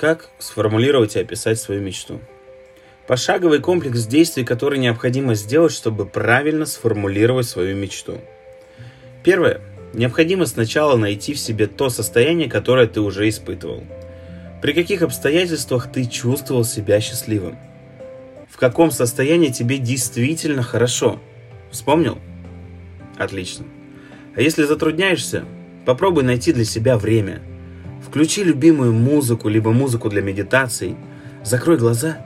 Как сформулировать и описать свою мечту? Пошаговый комплекс действий, который необходимо сделать, чтобы правильно сформулировать свою мечту. Первое. Необходимо сначала найти в себе то состояние, которое ты уже испытывал. При каких обстоятельствах ты чувствовал себя счастливым? В каком состоянии тебе действительно хорошо? Вспомнил? Отлично. А если затрудняешься, попробуй найти для себя время – Включи любимую музыку, либо музыку для медитаций, закрой глаза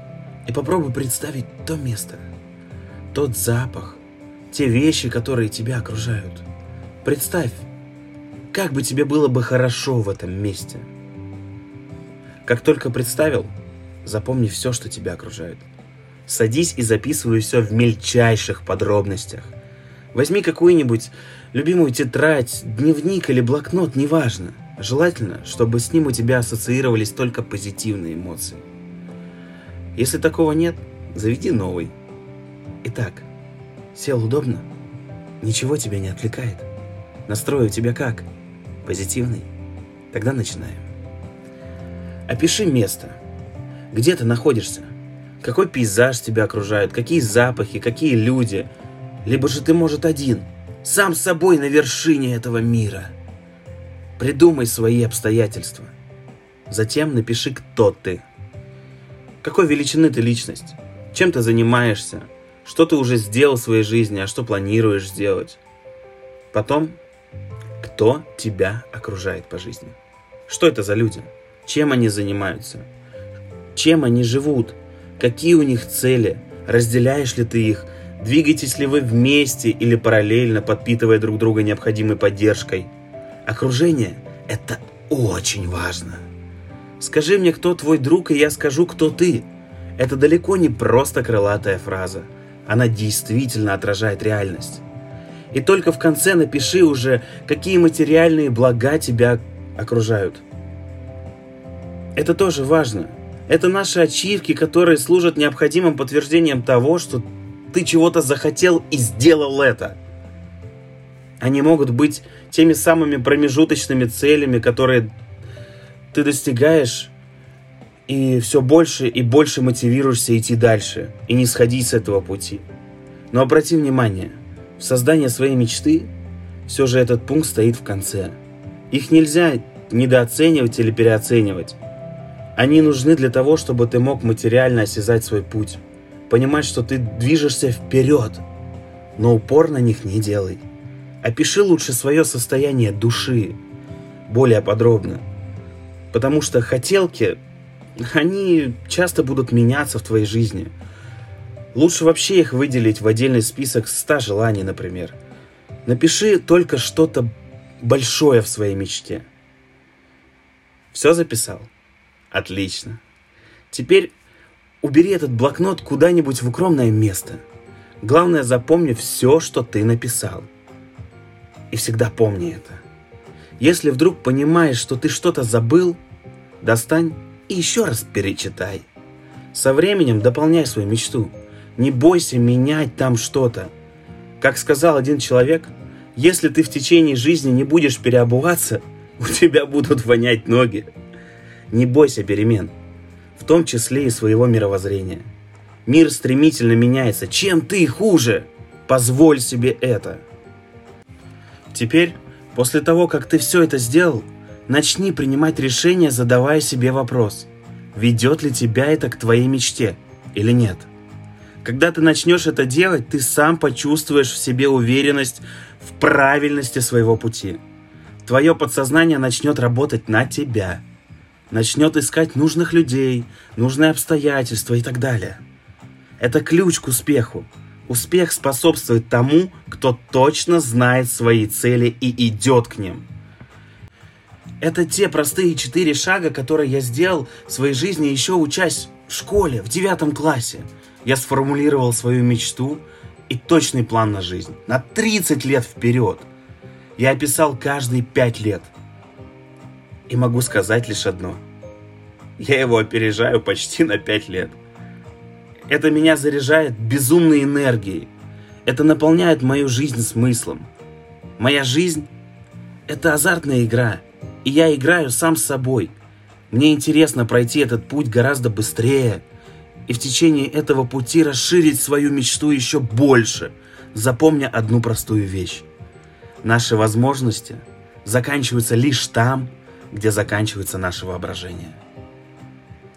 и попробуй представить то место, тот запах, те вещи, которые тебя окружают. Представь, как бы тебе было бы хорошо в этом месте. Как только представил, запомни все, что тебя окружает. Садись и записывай все в мельчайших подробностях. Возьми какую-нибудь любимую тетрадь, дневник или блокнот, неважно – Желательно, чтобы с ним у тебя ассоциировались только позитивные эмоции. Если такого нет, заведи новый. Итак, сел удобно? Ничего тебя не отвлекает? Настрой у тебя как? Позитивный? Тогда начинаем. Опиши место. Где ты находишься? Какой пейзаж тебя окружает? Какие запахи? Какие люди? Либо же ты, может, один, сам с собой на вершине этого мира – Придумай свои обстоятельства. Затем напиши, кто ты. Какой величины ты личность? Чем ты занимаешься? Что ты уже сделал в своей жизни, а что планируешь сделать? Потом, кто тебя окружает по жизни? Что это за люди? Чем они занимаются? Чем они живут? Какие у них цели? Разделяешь ли ты их? Двигаетесь ли вы вместе или параллельно, подпитывая друг друга необходимой поддержкой – Окружение – это очень важно. Скажи мне, кто твой друг, и я скажу, кто ты. Это далеко не просто крылатая фраза. Она действительно отражает реальность. И только в конце напиши уже, какие материальные блага тебя окружают. Это тоже важно. Это наши ачивки, которые служат необходимым подтверждением того, что ты чего-то захотел и сделал это – они могут быть теми самыми промежуточными целями, которые ты достигаешь и все больше и больше мотивируешься идти дальше и не сходить с этого пути. Но обрати внимание, в создании своей мечты все же этот пункт стоит в конце. Их нельзя недооценивать или переоценивать. Они нужны для того, чтобы ты мог материально осязать свой путь, понимать, что ты движешься вперед, но упор на них не делай. Опиши лучше свое состояние души более подробно. Потому что хотелки, они часто будут меняться в твоей жизни. Лучше вообще их выделить в отдельный список 100 желаний, например. Напиши только что-то большое в своей мечте. Все записал? Отлично. Теперь убери этот блокнот куда-нибудь в укромное место. Главное, запомни все, что ты написал. И всегда помни это. Если вдруг понимаешь, что ты что-то забыл, достань и еще раз перечитай. Со временем дополняй свою мечту. Не бойся менять там что-то. Как сказал один человек, если ты в течение жизни не будешь переобуваться, у тебя будут вонять ноги. Не бойся перемен, в том числе и своего мировоззрения. Мир стремительно меняется. Чем ты хуже? Позволь себе это. Теперь, после того, как ты все это сделал, начни принимать решения, задавая себе вопрос, ведет ли тебя это к твоей мечте или нет. Когда ты начнешь это делать, ты сам почувствуешь в себе уверенность в правильности своего пути. Твое подсознание начнет работать на тебя, начнет искать нужных людей, нужные обстоятельства и так далее. Это ключ к успеху. Успех способствует тому, кто точно знает свои цели и идет к ним. Это те простые четыре шага, которые я сделал в своей жизни еще учась в школе, в девятом классе. Я сформулировал свою мечту и точный план на жизнь. На 30 лет вперед. Я описал каждые пять лет. И могу сказать лишь одно. Я его опережаю почти на пять лет. Это меня заряжает безумной энергией. Это наполняет мою жизнь смыслом. Моя жизнь – это азартная игра, и я играю сам с собой. Мне интересно пройти этот путь гораздо быстрее и в течение этого пути расширить свою мечту еще больше, запомня одну простую вещь. Наши возможности заканчиваются лишь там, где заканчивается наше воображение.